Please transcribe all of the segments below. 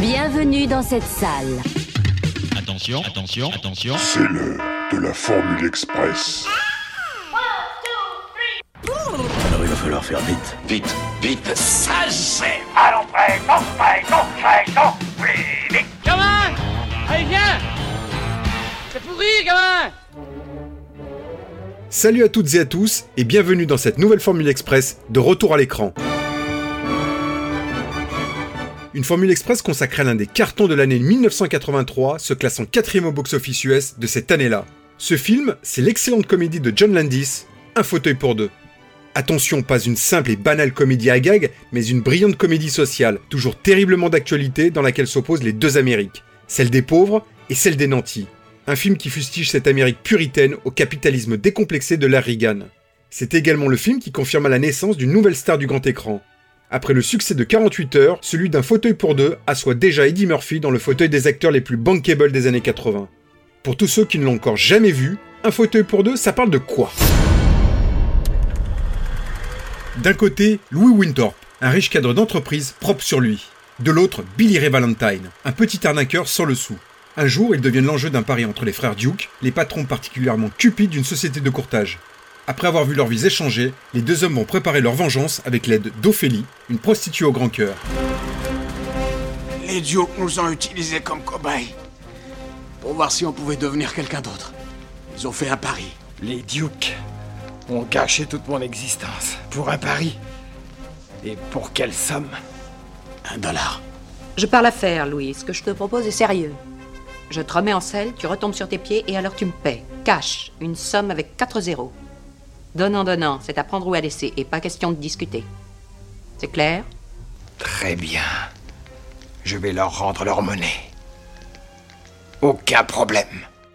Bienvenue dans cette salle. Attention, attention, attention. C'est l'heure de la Formule Express. Alors il va falloir faire vite. Vite, vite. Ça c'est Allons prêt, non prêt, non prêt, non plus vite Gamin Allez, viens C'est pourri, gamin Salut à toutes et à tous et bienvenue dans cette nouvelle Formule Express de retour à l'écran. Une Formule Express consacrée à l'un des cartons de l'année 1983, se classant quatrième au box-office US de cette année-là. Ce film, c'est l'excellente comédie de John Landis, Un fauteuil pour deux. Attention, pas une simple et banale comédie à gag, mais une brillante comédie sociale, toujours terriblement d'actualité, dans laquelle s'opposent les deux Amériques, celle des pauvres et celle des nantis. Un film qui fustige cette Amérique puritaine au capitalisme décomplexé de l'ère Reagan. C'est également le film qui confirma la naissance d'une nouvelle star du grand écran. Après le succès de 48 heures, celui d'un fauteuil pour deux assoit déjà Eddie Murphy dans le fauteuil des acteurs les plus bankable des années 80. Pour tous ceux qui ne l'ont encore jamais vu, un fauteuil pour deux, ça parle de quoi? D'un côté, Louis Winthorpe, un riche cadre d'entreprise propre sur lui. De l'autre, Billy Ray Valentine, un petit arnaqueur sans le sou. Un jour, ils deviennent l'enjeu d'un pari entre les frères Duke, les patrons particulièrement cupides d'une société de courtage. Après avoir vu leurs vies échanger, les deux hommes vont préparer leur vengeance avec l'aide d'Ophélie, une prostituée au grand cœur. Les Dukes nous ont utilisés comme cobayes pour voir si on pouvait devenir quelqu'un d'autre. Ils ont fait un pari. Les Dukes ont gâché toute mon existence pour un pari. Et pour quelle somme? Un dollar. Je parle affaire, Louis. Ce que je te propose est sérieux. Je te remets en selle, tu retombes sur tes pieds et alors tu me paies. Cash, une somme avec 4 zéros. Donnant, donnant, c'est à prendre ou à laisser et pas question de discuter. C'est clair? Très bien. Je vais leur rendre leur monnaie. Aucun problème.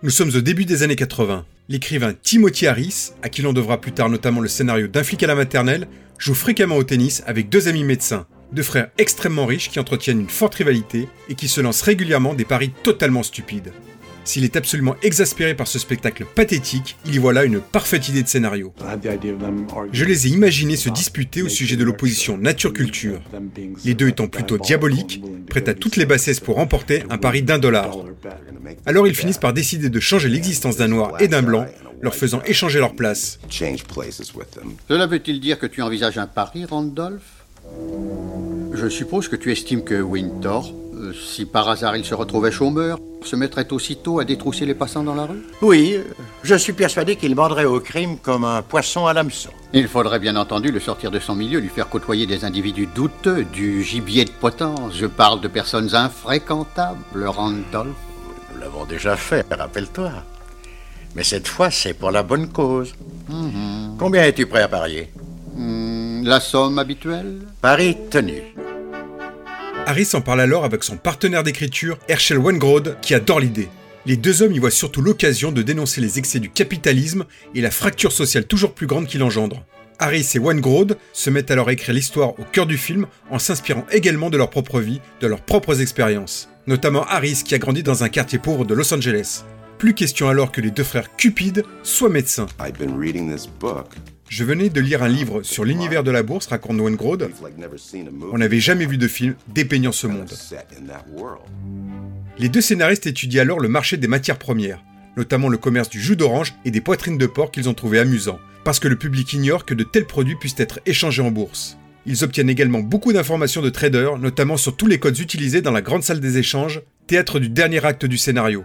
Nous sommes au début des années 80. L'écrivain Timothy Harris, à qui l'on devra plus tard notamment le scénario d'un flic à la maternelle, joue fréquemment au tennis avec deux amis médecins, deux frères extrêmement riches qui entretiennent une forte rivalité et qui se lancent régulièrement des paris totalement stupides. S'il est absolument exaspéré par ce spectacle pathétique, il y voit là une parfaite idée de scénario. Je les ai imaginés se disputer au sujet de l'opposition nature-culture, les deux étant plutôt diaboliques, prêts à toutes les bassesses pour remporter un pari d'un dollar. Alors ils finissent par décider de changer l'existence d'un noir et d'un blanc, leur faisant échanger leur place. Cela veut-il dire que tu envisages un pari, Randolph? Je suppose que tu estimes que euh, si par hasard il se retrouvait chômeur, se mettrait aussitôt à détrousser les passants dans la rue Oui, je suis persuadé qu'il banderait au crime comme un poisson à l'hameçon. Il faudrait bien entendu le sortir de son milieu, lui faire côtoyer des individus douteux, du gibier de potence. Je parle de personnes infréquentables, Randolph. Nous l'avons déjà fait, rappelle-toi. Mais cette fois, c'est pour la bonne cause. Mhm. Combien es-tu prêt à parier? Hmm, La somme habituelle? Pari tenu. Harris en parle alors avec son partenaire d'écriture, Herschel Wengrode, qui adore l'idée. Les deux hommes y voient surtout l'occasion de dénoncer les excès du capitalisme et la fracture sociale toujours plus grande qu'il engendre. Harris et Wengrode se mettent alors à écrire l'histoire au cœur du film en s'inspirant également de leur propre vie, de leurs propres expériences. Notamment Harris qui a grandi dans un quartier pauvre de Los Angeles. Plus question alors que les deux frères Cupid soient médecins. Je venais de lire un livre sur l'univers de la bourse, raconte Wengrode. On n'avait jamais vu de film dépeignant ce monde. Les deux scénaristes étudient alors le marché des matières premières, notamment le commerce du jus d'orange et des poitrines de porc qu'ils ont trouvé amusants, parce que le public ignore que de tels produits puissent être échangés en bourse. Ils obtiennent également beaucoup d'informations de traders, notamment sur tous les codes utilisés dans la grande salle des échanges, théâtre du dernier acte du scénario.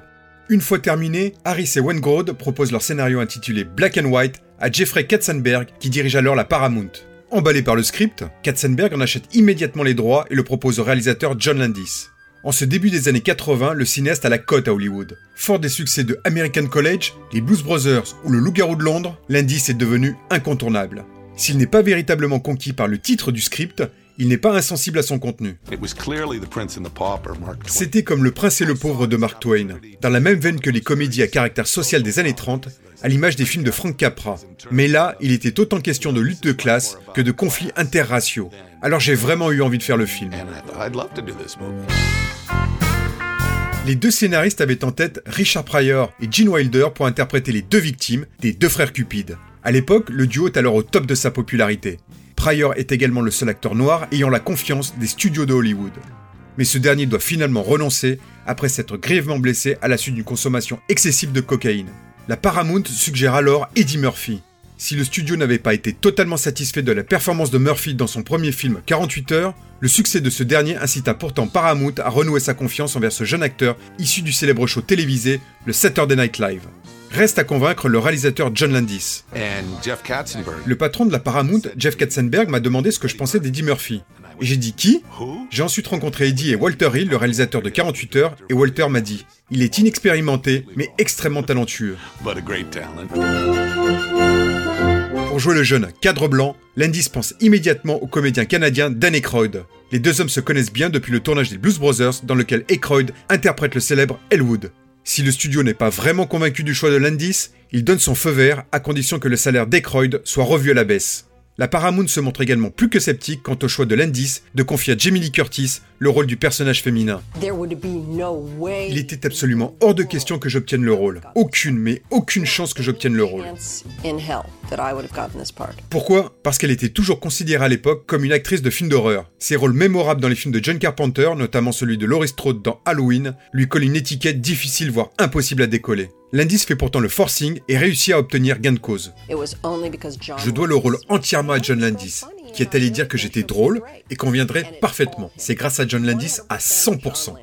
Une fois terminé, Harris et Wengrode proposent leur scénario intitulé Black and White à Jeffrey Katzenberg qui dirige alors la Paramount. Emballé par le script, Katzenberg en achète immédiatement les droits et le propose au réalisateur John Landis. En ce début des années 80, le cinéaste a la cote à Hollywood. Fort des succès de American College, les Blues Brothers ou le Loup-garou de Londres, Landis est devenu incontournable. S'il n'est pas véritablement conquis par le titre du script, il n'est pas insensible à son contenu. C'était comme Le Prince et le Pauvre de Mark Twain, dans la même veine que les comédies à caractère social des années 30, à l'image des films de Frank Capra. Mais là, il était autant question de lutte de classe que de conflits interraciaux. Alors j'ai vraiment eu envie de faire le film. Les deux scénaristes avaient en tête Richard Pryor et Gene Wilder pour interpréter les deux victimes des deux frères Cupides. À l'époque, le duo est alors au top de sa popularité. Pryor est également le seul acteur noir ayant la confiance des studios de Hollywood. Mais ce dernier doit finalement renoncer après s'être grièvement blessé à la suite d'une consommation excessive de cocaïne. La Paramount suggère alors Eddie Murphy. Si le studio n'avait pas été totalement satisfait de la performance de Murphy dans son premier film 48 heures, le succès de ce dernier incita pourtant Paramount à renouer sa confiance envers ce jeune acteur issu du célèbre show télévisé, le Saturday Night Live. Reste à convaincre le réalisateur John Landis. Le patron de la Paramount, Jeff Katzenberg, m'a demandé ce que je pensais d'Eddie Murphy. Et j'ai dit qui? J'ai ensuite rencontré Eddie et Walter Hill, le réalisateur de 48 heures, et Walter m'a dit il est inexpérimenté, mais extrêmement talentueux. Pour jouer le jeune cadre blanc, Landis pense immédiatement au comédien canadien Dan Aykroyd. Les deux hommes se connaissent bien depuis le tournage des Blues Brothers, dans lequel Aykroyd interprète le célèbre Elwood. Si le studio n'est pas vraiment convaincu du choix de Landis, il donne son feu vert à condition que le salaire d'Aykroyd soit revu à la baisse. La Paramount se montre également plus que sceptique quant au choix de Landis de confier à Jamie Lee Curtis le rôle du personnage féminin. Il était absolument hors de question que j'obtienne le rôle. Aucune, mais aucune chance que j'obtienne le rôle. Pourquoi? Parce qu'elle était toujours considérée à l'époque comme une actrice de film d'horreur. Ses rôles mémorables dans les films de John Carpenter, notamment celui de Laurie Strode dans Halloween, lui collent une étiquette difficile voire impossible à décoller. L'indice fait pourtant le forcing et réussit à obtenir gain de cause. Je dois le rôle entièrement à John Landis, qui est allé dire que j'étais drôle et conviendrait parfaitement. C'est grâce à John Landis à 100%.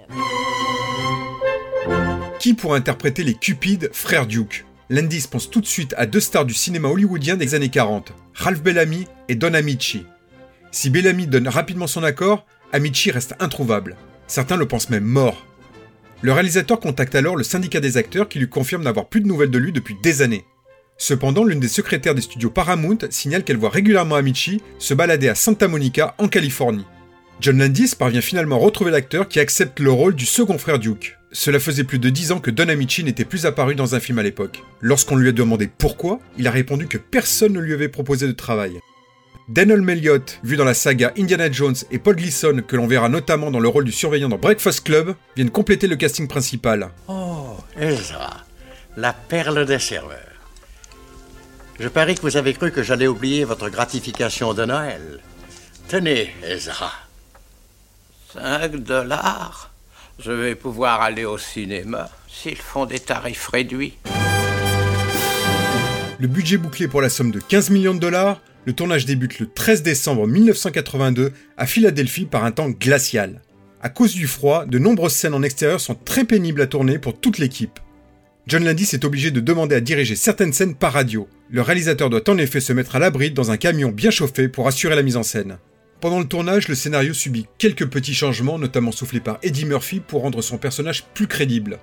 Qui pourra interpréter les cupides frères Duke? Landis pense tout de suite à deux stars du cinéma hollywoodien des années 40, Ralph Bellamy et Don Amici. Si Bellamy donne rapidement son accord, Amici reste introuvable. Certains le pensent même mort. Le réalisateur contacte alors le syndicat des acteurs qui lui confirme n'avoir plus de nouvelles de lui depuis des années. Cependant, l'une des secrétaires des studios Paramount signale qu'elle voit régulièrement Amici se balader à Santa Monica, en Californie. John Landis parvient finalement à retrouver l'acteur qui accepte le rôle du second frère Duke. Cela faisait plus de 10 ans que Don Amici n'était plus apparu dans un film à l'époque. Lorsqu'on lui a demandé pourquoi, il a répondu que personne ne lui avait proposé de travail. Daniel Melliott, vu dans la saga Indiana Jones, et Paul Gleason, que l'on verra notamment dans le rôle du surveillant dans Breakfast Club, viennent compléter le casting principal. Oh, Ezra, la perle des serveurs. Je parie que vous avez cru que j'allais oublier votre gratification de Noël. Tenez, Ezra. 5 dollars Je vais pouvoir aller au cinéma s'ils font des tarifs réduits. Le budget bouclé pour la somme de 15 millions de dollars, le tournage débute le 13 décembre 1982 à Philadelphie par un temps glacial. À cause du froid, de nombreuses scènes en extérieur sont très pénibles à tourner pour toute l'équipe. John Landis est obligé de demander à diriger certaines scènes par radio. Le réalisateur doit en effet se mettre à l'abri dans un camion bien chauffé pour assurer la mise en scène. Pendant le tournage, le scénario subit quelques petits changements, notamment soufflés par Eddie Murphy pour rendre son personnage plus crédible.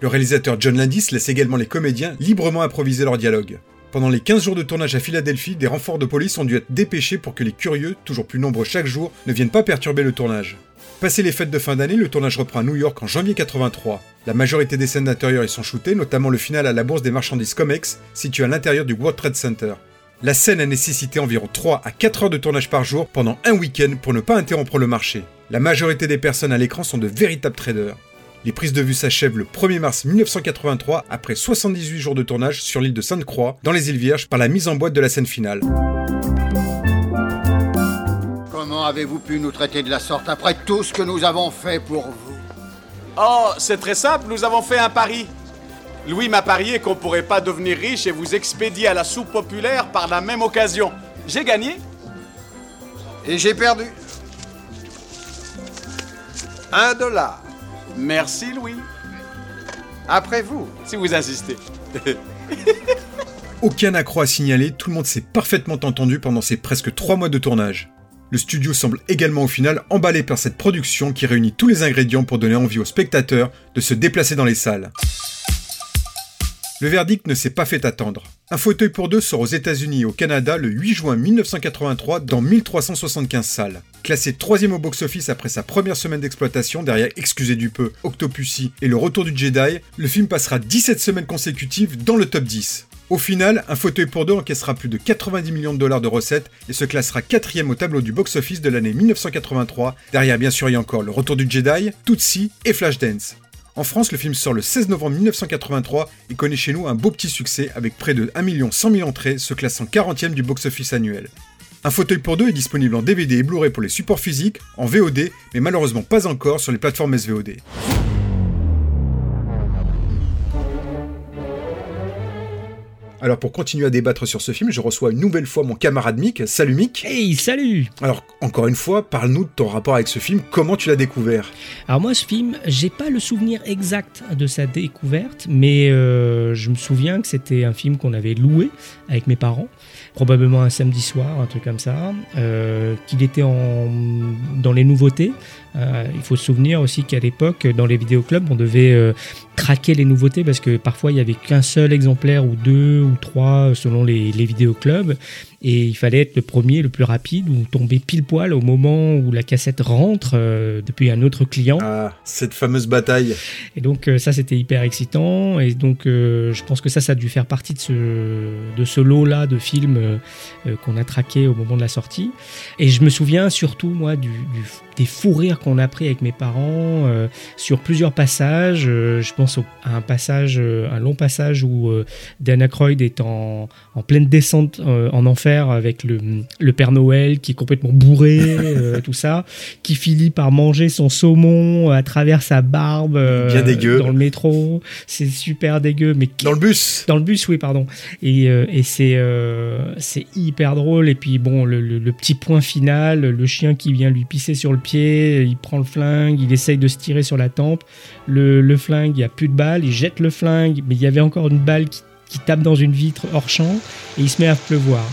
Le réalisateur John Landis laisse également les comédiens librement improviser leurs dialogues. Pendant les 15 jours de tournage à Philadelphie, des renforts de police ont dû être dépêchés pour que les curieux, toujours plus nombreux chaque jour, ne viennent pas perturber le tournage. Passé les fêtes de fin d'année, le tournage reprend à New York en janvier 83. La majorité des scènes d'intérieur y sont shootées, notamment le final à la bourse des marchandises Comex, située à l'intérieur du World Trade Center. La scène a nécessité environ 3 à 4 heures de tournage par jour pendant un week-end pour ne pas interrompre le marché. La majorité des personnes à l'écran sont de véritables traders. Les prises de vue s'achèvent le 1er mars 1983 après 78 jours de tournage sur l'île de Sainte-Croix, dans les îles Vierges, par la mise en boîte de la scène finale. Comment avez-vous pu nous traiter de la sorte après tout ce que nous avons fait pour vous Oh, c'est très simple, nous avons fait un pari. Louis m'a parié qu'on pourrait pas devenir riche et vous expédier à la soupe populaire par la même occasion. J'ai gagné. Et j'ai perdu. Un dollar. Merci Louis. Après vous. Si vous insistez. Aucun accroc à signaler, tout le monde s'est parfaitement entendu pendant ces presque 3 mois de tournage. Le studio semble également au final emballé par cette production qui réunit tous les ingrédients pour donner envie aux spectateurs de se déplacer dans les salles. Le verdict ne s'est pas fait attendre. Un fauteuil pour deux sort aux États-Unis et au Canada le 8 juin 1983 dans 1375 salles. Classé troisième au box-office après sa première semaine d'exploitation derrière Excusez du peu, Octopussy et Le Retour du Jedi, le film passera 17 semaines consécutives dans le top 10. Au final, un fauteuil pour deux encaissera plus de 90 millions de dollars de recettes et se classera quatrième au tableau du box-office de l'année 1983, derrière bien sûr a encore Le Retour du Jedi, Tootsie et Flashdance. En France, le film sort le 16 novembre 1983 et connaît chez nous un beau petit succès avec près de 1 100 000 entrées, se classant 40e du box-office annuel. Un fauteuil pour deux est disponible en DVD et Blu-ray pour les supports physiques, en VOD, mais malheureusement pas encore sur les plateformes SVOD. Alors pour continuer à débattre sur ce film, je reçois une nouvelle fois mon camarade Mick. Salut Mick. Hey, salut. Alors encore une fois, parle-nous de ton rapport avec ce film, comment tu l'as découvert? Alors moi ce film, j'ai pas le souvenir exact de sa découverte, mais euh, je me souviens que c'était un film qu'on avait loué avec mes parents, probablement un samedi soir, un truc comme ça, euh, qu'il était en, dans les nouveautés. Euh, il faut se souvenir aussi qu'à l'époque, dans les vidéoclubs, on devait euh, traquer les nouveautés parce que parfois il y avait qu'un seul exemplaire ou deux ou trois selon les, les vidéoclubs et il fallait être le premier, le plus rapide ou tomber pile poil au moment où la cassette rentre euh, depuis un autre client. Ah, cette fameuse bataille. Et donc ça c'était hyper excitant et donc je pense que ça ça a dû faire partie de ce de ce lot là de films qu'on a traqué au moment de la sortie et je me souviens surtout moi du, du- des fous rires qu'on a pris avec mes parents euh, sur plusieurs passages. Euh, je pense au- à un passage, euh, un long passage où euh, Dan Aykroyd est en, en pleine descente en enfer avec le, le Père Noël qui est complètement bourré, tout ça, qui finit par manger son saumon à travers sa barbe Bien dégueu. dans le métro. C'est super dégueu, mais Dans le bus dans le bus, oui, pardon. Et, et c'est c'est hyper drôle. Et puis bon, le, le- le petit point final, le chien qui vient lui pisser sur le pied, il prend le flingue, il essaye de se tirer sur la tempe. Le, flingue, il n'y a plus de balle, il jette le flingue, mais il y avait encore une balle qui, tape dans une vitre hors champ et il se met à pleuvoir.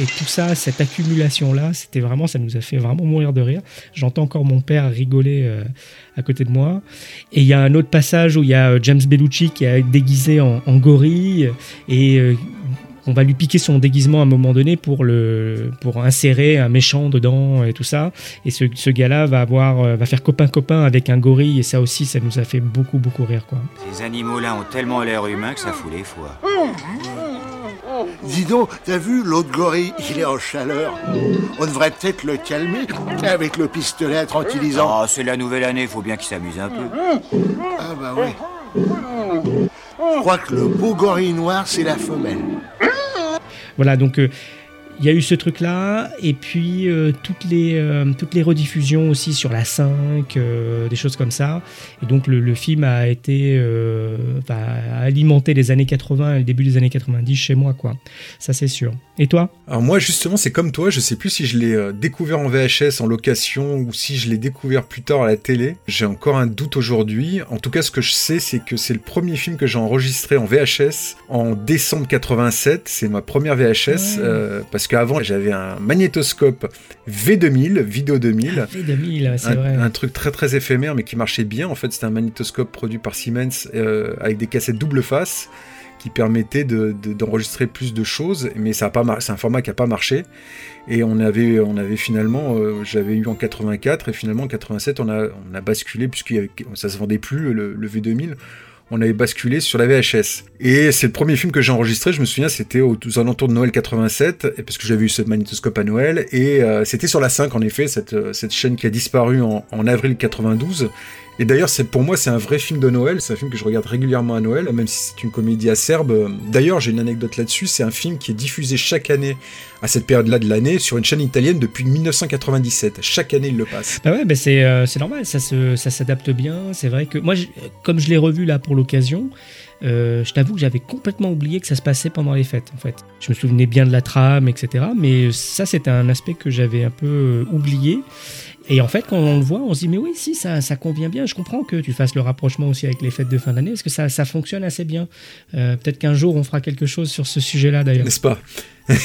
Et tout ça, cette accumulation-là, c'était vraiment, ça nous a fait vraiment mourir de rire. J'entends encore mon père rigoler euh, à côté de moi. Et il y a un autre passage où il y a euh, James Bellucci qui est déguisé en, en gorille et euh, on va lui piquer son déguisement à un moment donné pour le pour insérer un méchant dedans et tout ça. Et ce, ce gars-là va avoir euh, va faire copain copain avec un gorille et ça aussi, ça nous a fait beaucoup beaucoup rire quoi. Ces animaux-là ont tellement l'air humain que ça fout les foies. Dis donc, t'as vu l'autre gorille Il est en chaleur. On devrait peut-être le calmer avec le pistolet tranquillisant. Oh, c'est la nouvelle année, faut bien qu'il s'amuse un peu. Ah bah oui. Je crois que le beau gorille noir, c'est la femelle. Voilà, donc euh, il y a eu ce truc-là, et puis euh, toutes, les, euh, toutes les rediffusions aussi sur la 5, euh, des choses comme ça. Et donc le, le film a été a alimenté les années 80 et le début des années 90 chez moi, quoi. Ça c'est sûr. Et toi? Alors moi justement c'est comme toi, je sais plus si je l'ai découvert en VHS en location ou si je l'ai découvert plus tard à la télé. J'ai encore un doute aujourd'hui. En tout cas ce que je sais c'est que c'est le premier film que j'ai enregistré en VHS en décembre 87. C'est ma première VHS euh, parce qu'avant j'avais un magnétoscope V2000, Vidéo 2000. V2000, c'est un, vrai. un truc très très éphémère mais qui marchait bien. En fait c'était un magnétoscope produit par Siemens euh, avec des cassettes double face qui permettait de- de- d'enregistrer plus de choses, mais ça a pas mar- c'est un format qui a pas marché. Et on avait, on avait finalement, euh, j'avais eu en 84 et finalement en 87 on a, on a basculé puisque ça se vendait plus le, le V2000. On avait basculé sur la VHS. Et c'est le premier film que j'ai enregistré, je me souviens, c'était aux, alentours de Noël 87, et parce que j'avais eu ce magnétoscope à Noël, et euh, c'était sur la 5 en effet, cette, euh, cette chaîne qui a disparu en avril 92. Et d'ailleurs, pour moi, c'est un vrai film de Noël. C'est un film que je regarde régulièrement à Noël, même si c'est une comédie acerbe. D'ailleurs, j'ai une anecdote là-dessus. C'est un film qui est diffusé chaque année à cette période-là de l'année sur une chaîne italienne depuis 1997. Chaque année, il le passe. Bah ouais, bah c'est normal, ça s'adapte bien. C'est vrai que moi, comme je l'ai revu là pour l'occasion, euh, je t'avoue que j'avais complètement oublié que ça se passait pendant les fêtes. En fait, je me souvenais bien de la trame, etc. Mais ça, c'était un aspect que j'avais un peu euh, oublié. Et en fait, quand on le voit, on se dit mais oui, si ça, ça convient bien. Je comprends que tu fasses le rapprochement aussi avec les fêtes de fin d'année, parce que ça, ça fonctionne assez bien? Euh, Peut-être qu'un jour on fera quelque chose sur ce sujet-là d'ailleurs. N'est-ce pas?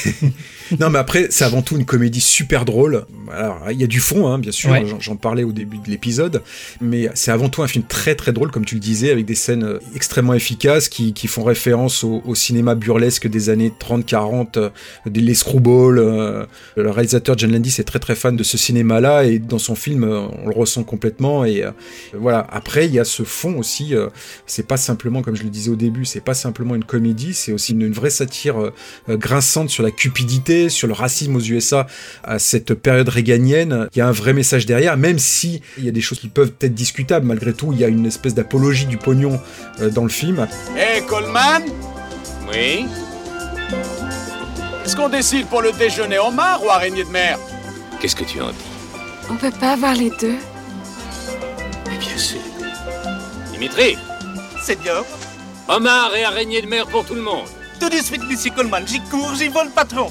Non, mais après, c'est avant tout une comédie super drôle. Alors, il y a du fond, hein, bien sûr, Ouais. j'en- parlais au début de l'épisode, mais c'est avant tout un film très très drôle, comme tu le disais, avec des scènes euh, extrêmement efficaces qui, qui font référence au, au cinéma burlesque des années 30-40, euh, des- les screwballs. euh, le réalisateur John Landis est très très fan de ce cinéma-là, et dans son film, euh, on le ressent complètement. Et euh, voilà, après, il y a ce fond aussi, euh, c'est pas simplement, comme je le disais au début, c'est pas simplement une comédie, c'est aussi une, une vraie satire grinçante sur la cupidité, sur le racisme aux USA à cette période réganienne. Il y a un vrai message derrière, même si il y a des choses qui peuvent être discutables. Malgré tout, il y a une espèce d'apologie du pognon euh, dans le film. Hé, Coleman Oui? Est-ce qu'on décide pour le déjeuner homard ou araignée de mer? Qu'est-ce que tu en dis? On peut pas avoir les deux Mais bien sûr. Dimitri, Seigneur, homard et araignée de mer pour tout le monde. tout de suite, Monsieur Coleman, j'y cours, j'y vole, patron.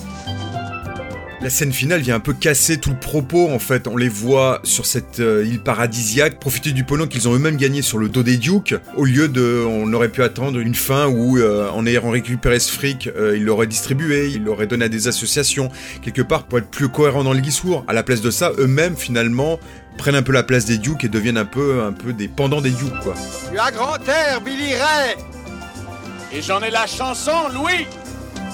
La scène finale vient un peu casser tout le propos en fait. On les voit sur cette euh, île paradisiaque profiter du pognon qu'ils ont eux-mêmes gagné sur le dos des dukes, au lieu de, on aurait pu attendre une fin où, euh, en ayant récupéré ce fric, euh, ils l'auraient distribué, ils l'auraient donné à des associations, quelque part pour être plus cohérent dans le discours. À la place de ça, eux-mêmes finalement prennent un peu la place des dukes et deviennent un peu, un peu des pendants des dukes quoi. Tu as grand air, Billy Ray Et j'en ai la chanson, Louis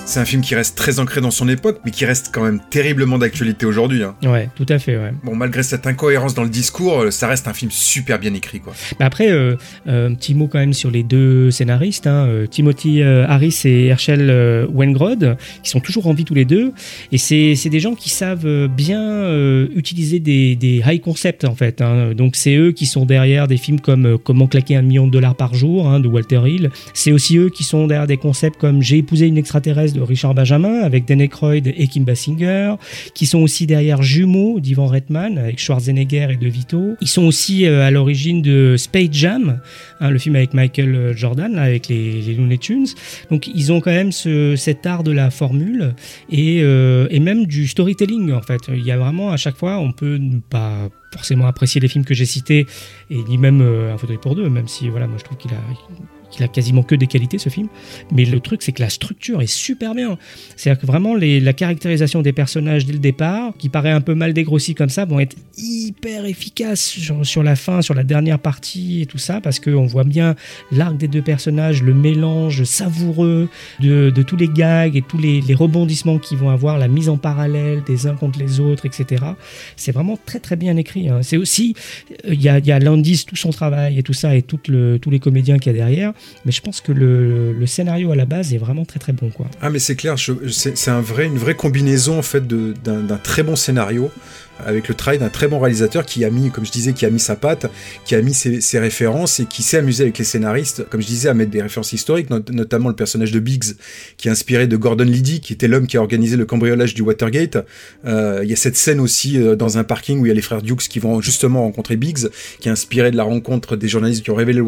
C'est un film qui reste très ancré dans son époque, mais qui reste quand même terriblement d'actualité aujourd'hui. hein. Ouais, tout à fait, ouais. Bon, malgré cette incohérence dans le discours, euh, ça reste un film super bien écrit, quoi. Bah après, euh, euh, un petit mot quand même sur les deux scénaristes, hein, euh, Timothy euh, Harris et Herschel euh, Wengrod, qui sont toujours en vie tous les deux. Et c'est des gens qui savent euh, bien euh, utiliser des, des high concepts, en fait. hein. Donc c'est eux qui sont derrière des films comme euh, Comment claquer un million de dollars par jour, hein, de Walter Hill. C'est aussi eux qui sont derrière des concepts comme J'ai épousé une extraterrestre Richard Benjamin avec Dan Aykroyd et Kim Basinger, qui sont aussi derrière Jumeaux d'Ivan Reitman avec Schwarzenegger et De Vito. Ils sont aussi euh, à l'origine de Space Jam, hein, le film avec Michael Jordan, avec les, Looney Tunes. Donc ils ont quand même ce, cet art de la formule et, euh, et même du storytelling en fait. Il y a vraiment à chaque fois, on peut pas forcément apprécier les films que j'ai cités et ni même euh, un fauteuil pour deux, même si voilà, moi je trouve qu'il a qu'il a quasiment que des qualités ce film. Mais le truc, c'est que la structure est super bien. C'est-à-dire que vraiment, la caractérisation des personnages dès le départ, qui paraît un peu mal dégrossi comme ça, vont être hyper efficaces sur, la fin, sur la dernière partie et tout ça, parce qu'on voit bien l'arc des deux personnages, le mélange savoureux de, tous les gags et tous les, rebondissements qu'ils vont avoir, la mise en parallèle des uns contre les autres, etc. C'est vraiment très très bien écrit. hein. C'est aussi, euh, il y a, Landis, tout son travail et tout ça, et tous les comédiens qu'il y a derrière, mais je pense que le, scénario à la base est vraiment très très bon. Quoi. Ah mais c'est clair, c'est une vraie combinaison en fait d'un très bon scénario avec le travail d'un très bon réalisateur qui a mis, comme je disais, qui a mis sa patte, qui a mis ses, ses références et qui s'est amusé avec les scénaristes, comme je disais, à mettre des références historiques, not- notamment le personnage de Biggs, qui est inspiré de Gordon Liddy, qui était l'homme qui a organisé le cambriolage du Watergate. Euh, Il y a cette scène aussi euh, dans un parking où il y a les frères Dukes qui vont justement rencontrer Biggs, qui est inspiré de la rencontre des journalistes qui ont révélé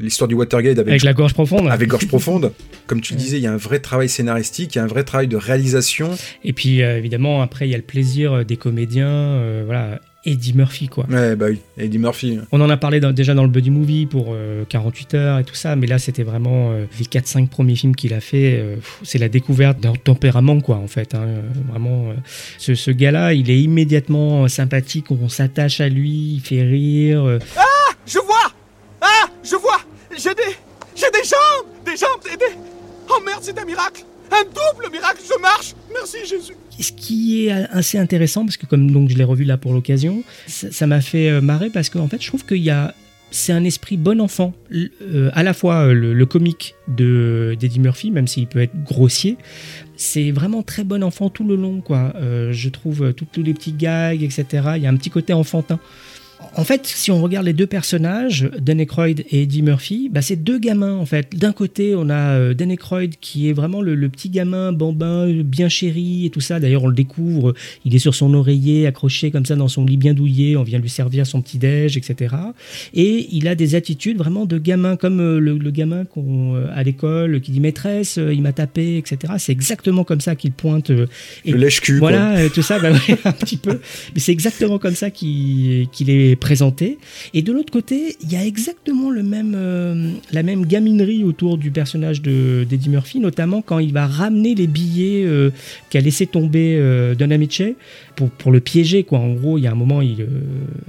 l'histoire du Watergate avec, Avec la gorge profonde. avec Gorge Profonde. Comme tu le disais, il y a un vrai travail scénaristique, il y a un vrai travail de réalisation. Et puis euh, évidemment, après, il y a le plaisir des comédiens. Euh, voilà, Eddie Murphy, quoi. Ouais, bah oui, Eddie Murphy. On en a parlé dans- déjà dans le Buddy Movie pour euh, 48 heures et tout ça, mais là c'était vraiment euh, les 4-5 premiers films qu'il a fait. euh, c'est la découverte d'un tempérament, quoi, en fait. hein, euh, vraiment, euh, ce, ce gars-là, il est immédiatement euh, sympathique, on s'attache à lui, il fait rire. euh, Ah Je vois Ah Je vois J'ai des... J'ai des jambes Des jambes des, des- Oh merde, c'est un miracle Un double miracle Je marche Merci Jésus ce qui est assez intéressant, parce que comme je l'ai revu là pour l'occasion, ça m'a fait euh, marrer parce qu'en fait je trouve qu'il y a c'est un esprit bon enfant, euh, à la fois euh, le, comique de d'Eddie Murphy, même s'il peut être grossier, c'est vraiment très bon enfant tout le long quoi. Je trouve tous les petits gags, etc. Il y a un petit côté enfantin. En fait, si on regarde les deux personnages, Dan Aykroyd et Eddie Murphy, bah, c'est deux gamins en fait. D'un côté, on a euh, Dan Aykroyd qui est vraiment le, le petit gamin bambin, bien chéri et tout ça. D'ailleurs, on le découvre, il est sur son oreiller, accroché comme ça dans son lit bien douillet. On vient lui servir son petit déj, etc. Et il a des attitudes vraiment de gamin, comme euh, le, le gamin qu'on euh, à l'école qui dit maîtresse, il m'a tapé, etc. C'est exactement comme ça qu'il pointe. et Le lèche-cul, quoi. Voilà, tout ça, bah ouais, un petit peu. Mais c'est exactement comme ça qu'il qu'il est présenté. Et de l'autre côté, il y a exactement le même, euh, la même gaminerie autour du personnage de d'Eddie Murphy, notamment quand il va ramener les billets euh, qu'a laissé tomber euh, Don Amiche pour, pour le piéger. Quoi. En gros, il y a un moment, il, euh,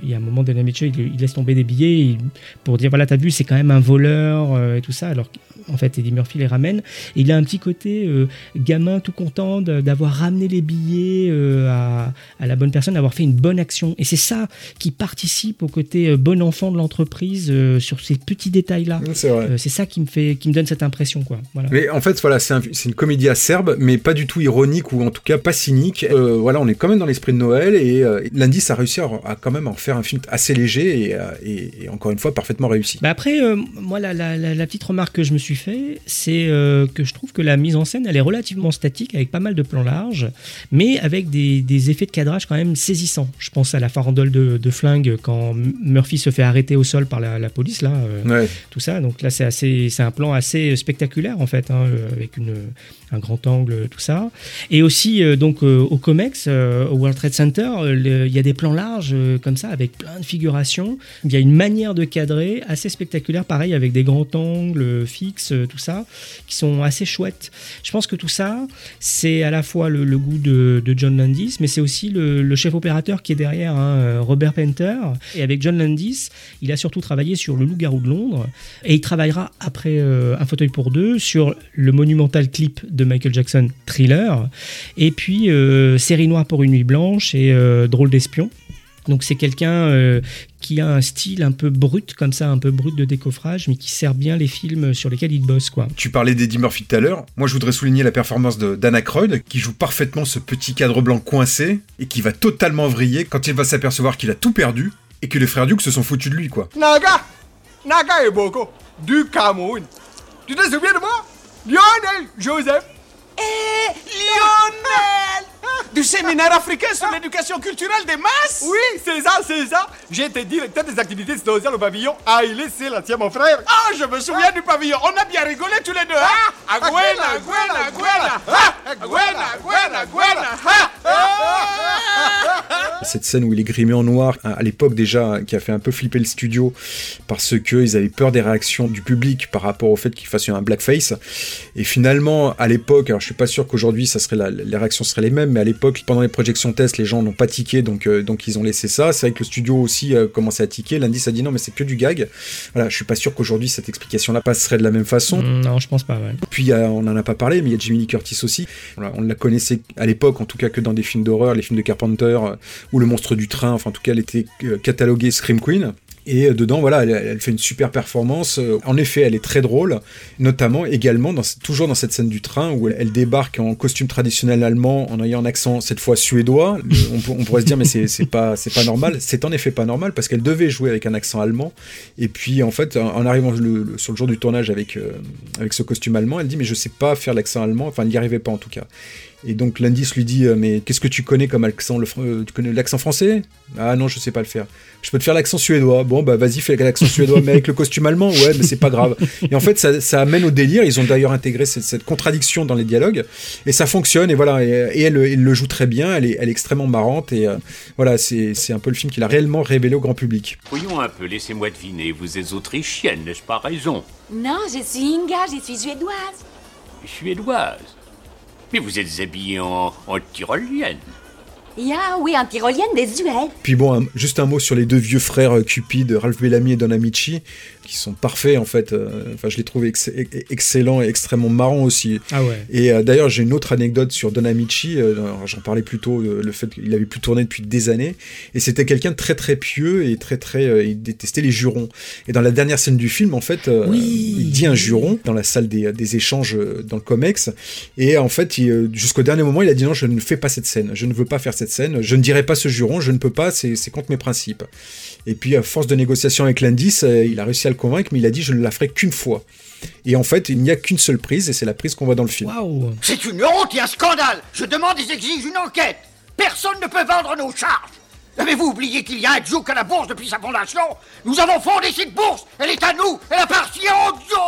il y a un moment Don Amiche, il, laisse tomber des billets il- pour dire voilà, t'as vu, c'est quand même un voleur et tout ça. Alors en fait, Eddie Murphy les ramène. Il a un petit côté gamin tout content de- d'avoir ramené les billets à, à la bonne personne, d'avoir fait une bonne action. Et c'est ça qui participe participe au côté euh, bon enfant de l'entreprise euh, sur ces petits détails-là. C'est. Euh, c'est ça qui me fait, qui me donne cette impression, quoi. Voilà. Mais en fait, voilà, c'est un- une comédie acerbe, mais pas du tout ironique ou en tout cas pas cynique. Euh, voilà, on est quand même dans l'esprit de Noël et euh, Landis a réussi à, à quand même en faire un film assez léger et, et- et encore une fois parfaitement réussi. Bah après, moi, la, la- la- la petite remarque que je me suis fait, c'est que je trouve que la mise en scène, elle est relativement statique, avec pas mal de plans larges, mais avec des, des effets de cadrage quand même saisissants. Je pense à la farandole de, de flingue quand Murphy se fait arrêter au sol par la, la police, là, euh, Ouais. tout ça. Donc là, c'est assez, c'est un plan assez spectaculaire en fait, hein, euh, avec une, un grand angle, tout ça. Et aussi, euh, donc euh, au Comex, euh, au World Trade Center, il y a des plans larges comme ça, avec plein de figurations. Il y a une manière de cadrer assez spectaculaire, pareil, avec des grands angles fixes, tout ça, qui sont assez chouettes. Je pense que tout ça, c'est à la fois le, goût de, John Landis, mais c'est aussi le, chef opérateur qui est derrière, hein, Robert Painter. Et avec John Landis, il a surtout travaillé sur Le Loup-garou de Londres, et il travaillera après Un fauteuil pour deux sur le monumental clip de Michael Jackson, Thriller, et puis euh, Série noire pour une nuit blanche et euh, Drôle d'espion. Donc c'est quelqu'un euh, qui a un style un peu brut comme ça, un peu brut de décoffrage, mais qui sert bien les films sur lesquels il bosse quoi. Tu parlais d'Eddie Murphy tout à l'heure. Moi, je voudrais souligner la performance de d'Anna Croyd, qui joue parfaitement ce petit cadre blanc coincé et qui va totalement vriller quand il va s'apercevoir qu'il a tout perdu et que les frères Duke se sont foutus de lui, quoi. Naga Naga et Boko, du Cameroun. Tu te souviens de moi? Lionel Joseph. Eh, Lionel Du séminaire africain sur l'éducation culturelle des masses Oui, c'est ça, c'est ça. J'étais directeur des activités sociales au pavillon. Ah, il est c'est l'ancien mon frère. Ah, je me souviens du pavillon. On a bien rigolé tous les deux. Ah, Agüena, Agüena, Agüena. Ah, Agüena, Agüena, Agüena. Cette scène où il est grimé en noir, à l'époque déjà, qui a fait un peu flipper le studio parce que ils avaient peur des réactions du public par rapport au fait qu'il fasse un blackface. Et finalement, à l'époque, alors je suis pas sûr qu'aujourd'hui ça serait la- les réactions seraient les mêmes, mais à l'époque, pendant les projections tests, les gens n'ont pas tiqué, donc euh, donc ils ont laissé ça. C'est vrai que le studio aussi euh, commençait à tiquer. L'indice a dit non, mais c'est que du gag. Voilà, je suis pas sûr qu'aujourd'hui cette explication-là passerait de la même façon. Mm, Non, je pense pas. Ouais. Puis a- on en a pas parlé, mais il y a Jimmy Lee Curtis aussi. Voilà, on la connaissait à l'époque, en tout cas que dans des films d'horreur, les films de Carpenter euh, ou Le Monstre du Train. Enfin, en tout cas, elle était euh, cataloguée Scream Queen. Et euh, dedans, voilà, elle, fait une super performance. Euh, En effet, elle est très drôle, notamment également dans, toujours dans cette scène du train où elle, débarque en costume traditionnel allemand en ayant un accent cette fois suédois. On, pour- on pourrait se dire mais c'est pas c'est pas normal. C'est en effet pas normal parce qu'elle devait jouer avec un accent allemand. Et puis en fait, en, arrivant le- sur le jour du tournage avec avec ce costume allemand, elle dit mais je sais pas faire l'accent allemand. Enfin, elle n'y arrivait pas en tout cas. Et donc l'indice lui dit euh, mais qu'est-ce que tu connais comme accent le, fr- euh, Tu connais l'accent français? Ah non, je sais pas le faire. Je peux te faire l'accent suédois. Bon bah vas-y, fais l'accent suédois, mais avec le costume allemand, ouais, mais c'est pas grave. Et en fait, ça, ça amène au délire. Ils ont d'ailleurs intégré cette, cette contradiction dans les dialogues et ça fonctionne. Et voilà, et, et elle, elle le joue très bien. Elle est, elle est extrêmement marrante et euh, voilà, c'est c'est un peu le film qu'il a réellement révélé au grand public. Voyons un peu, laissez-moi deviner, vous êtes autrichienne, n'est-ce pas? Raison Non, je suis Inga, je suis suédoise. Suédoise? Mais vous êtes habillée en, en tyrolienne. Ya, oui, en tyrolienne désuète. Puis bon, un- juste un mot sur les deux vieux frères euh, Cupid, Ralph Bellamy et Don Amici, qui sont parfaits en fait. Euh, Enfin, je les trouve ex- ex- excellents et extrêmement marrants aussi. Ah ouais. Et euh, d'ailleurs, j'ai une autre anecdote sur Don Amici. euh, J'en parlais plus tôt, euh, le fait qu'il avait plus tourné depuis des années. Et c'était quelqu'un de très très pieux et très très. euh, il détestait les jurons. Et dans la dernière scène du film, en fait, euh, il dit un juron dans la salle des, des échanges dans le COMEX. Et en fait, jusqu'au dernier moment, il a dit non, je ne fais pas cette scène. Je ne veux pas faire cette scène. Je ne dirai pas ce juron. Je ne peux pas. C'est contre mes principes. Et puis, à force de négociation avec Landis, euh, il a réussi à le convaincre, mais il a dit je ne la ferai qu'une fois. Et en fait, il n'y a qu'une seule prise, et c'est la prise qu'on voit dans le film. C'est une honte et un scandale. Je demande et j'exige une enquête. Personne ne peut vendre nos charges. Avez-vous oublié qu'il y a un joke à la bourse depuis sa fondation? Nous avons fondé cette bourse. Elle est à nous. Elle appartient au joke.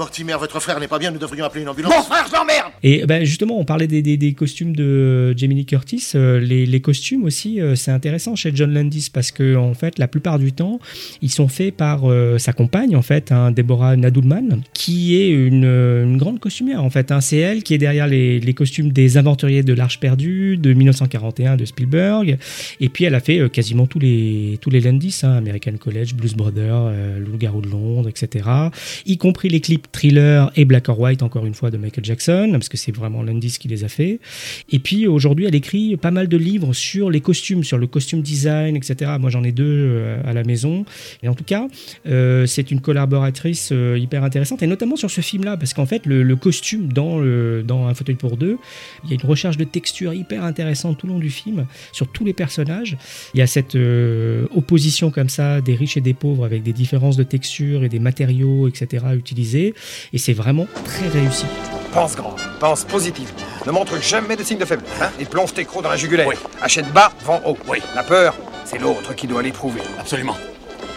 Mortimer, votre frère n'est pas bien, nous devrions appeler une ambulance. Mon frère s'emmerde. Et ben justement, on parlait des, des- des costumes de Jamie Lee Curtis. euh, les, les costumes aussi, euh, c'est intéressant chez John Landis parce que en fait, la plupart du temps, ils sont faits par euh, sa compagne en fait, hein, Deborah Nadoulman, qui est une, une grande costumière en fait. hein. C'est elle qui est derrière les, les costumes des Aventuriers de l'Arche perdue de 1941 de Spielberg. Et puis elle a fait euh, quasiment tous les tous les Landis, hein, American College, Blues Brothers, euh, Le Loup-garou de Londres, etc. Y compris les clips Thriller et Black or White, encore une fois, de Michael Jackson, parce que c'est vraiment Landis qui les a fait. Et puis aujourd'hui, elle écrit pas mal de livres sur les costumes, sur le costume design, etc. Moi, j'en ai deux euh, à la maison. Et en tout cas, euh, c'est une collaboratrice euh, hyper intéressante, et notamment sur ce film-là, parce qu'en fait, le, costume dans, Un fauteuil pour deux, il y a une recherche de texture hyper intéressante tout le long du film, sur tous les personnages. Il y a cette opposition comme ça des riches et des pauvres, avec des différences de texture et des matériaux, etc. utilisés, et c'est vraiment très réussi. Pense grand, pense positivement. Ne montre jamais de signe de faiblesse, hein, et plonge tes crocs dans la jugulaire. Achète bas, vends haut. Oui. La peur, c'est l'autre qui doit l'éprouver. Absolument.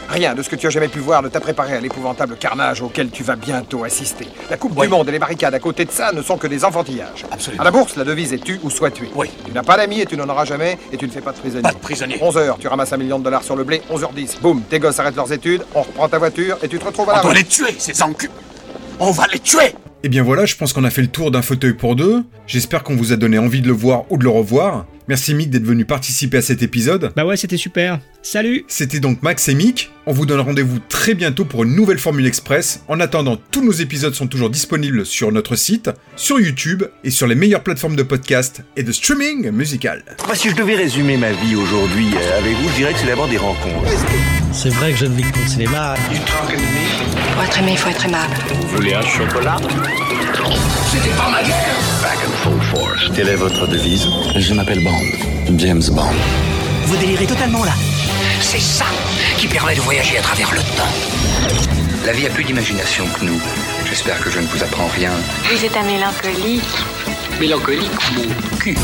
Rien de ce que tu as jamais pu voir ne t'a préparé à l'épouvantable carnage auquel tu vas bientôt assister. La Coupe du Monde et les barricades à côté de ça ne sont que des enfantillages. Absolument. À la bourse, la devise est tu ou sois tué. Oui. Tu n'as pas d'amis et tu n'en auras jamais et tu ne fais pas de prisonnier. Pas de prisonnier. 11 heures, tu ramasses un million de dollars sur le blé. 11h10, boum, tes gosses arrêtent leurs études, on reprend ta voiture et tu te retrouves à la On doit les tuer, ces encul. On va les tuer Et Eh bien voilà, je pense qu'on a fait le tour d'un fauteuil pour deux. J'espère qu'on vous a donné envie de le voir ou de le revoir. Merci Mick d'être venu participer à cet épisode. Bah ouais, c'était super. Salut C'était donc Max et Mick. On vous donne rendez-vous très bientôt pour une nouvelle Formule Express. En attendant, tous nos épisodes sont toujours disponibles sur notre site, sur YouTube et sur les meilleures plateformes de podcast et de streaming musical. Moi, si je devais résumer ma vie aujourd'hui euh, avec vous, je dirais que c'est d'abord des rencontres. C'est vrai que je ne vis que pour le cinéma. Pour être aimé, il faut être aimable. Vous voulez un chocolat? C'était pas ma guerre Back and full force. Quelle est votre devise Je m'appelle Bond. James Bond. Vous délirez totalement là. C'est ça qui permet de voyager à travers le temps. La vie a plus d'imagination que nous. J'espère que je ne vous apprends rien. Vous êtes un mélancolique. Mélancolique, mon cul.